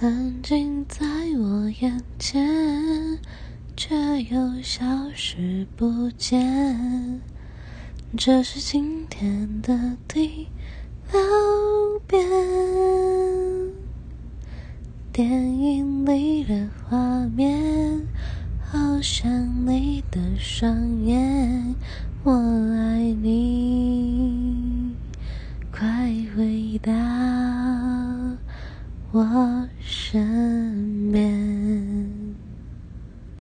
曾经在我眼前，却又消失不见。这是今天的第六遍。电影里的画面，好像你的双眼。我爱你，快回答我身